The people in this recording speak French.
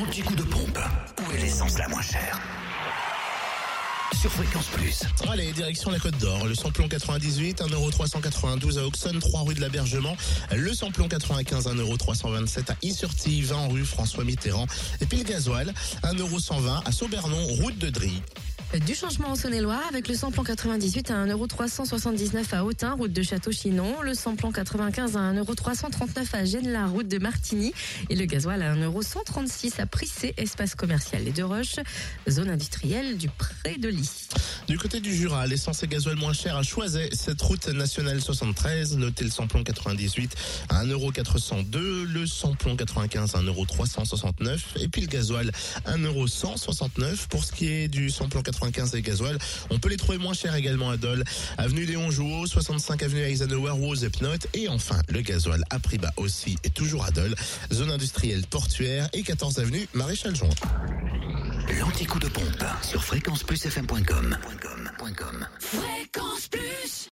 L'anti-coup de pompe. Où est l'essence la moins chère sur Fréquence Plus. Allez, direction la Côte d'Or. Le samplon 98, 1,392€ à Auxonne, 3 rue de l'Abergement. Le samplon 95, 1,327€ à Issurti, 20 rue François Mitterrand. Et puis le gasoil, 1,120€ à Saubernon, route de Drie. Du changement en Saône-et-Loire avec le samplon 98 à 1,379€ à Autun, route de Château-Chinon. Le samplon 95 à 1,339€ à Gênes-la, route de Martigny. Et le gasoil à 1,136€ à Prissé, espace commercial Les Deux Roches, zone industrielle du Pré de Lys. Du côté du Jura, l'essence et gasoil moins cher à Choiset, cette route nationale 73, notez le samplon 98 à 1,402€, le samplon 95 à 1,369€ et puis le gasoil 1,169€ pour ce qui est du samplon 95 et gasoil. On peut les trouver moins chers également à Dole, avenue Léon Jouot, 65 avenue Eisenhower, Rose Epnote et enfin le gasoil à prix bas aussi et toujours à Dole, zone industrielle portuaire et 14 avenue Maréchal Juin. L'anti-coup de pompe sur. Fréquence Plus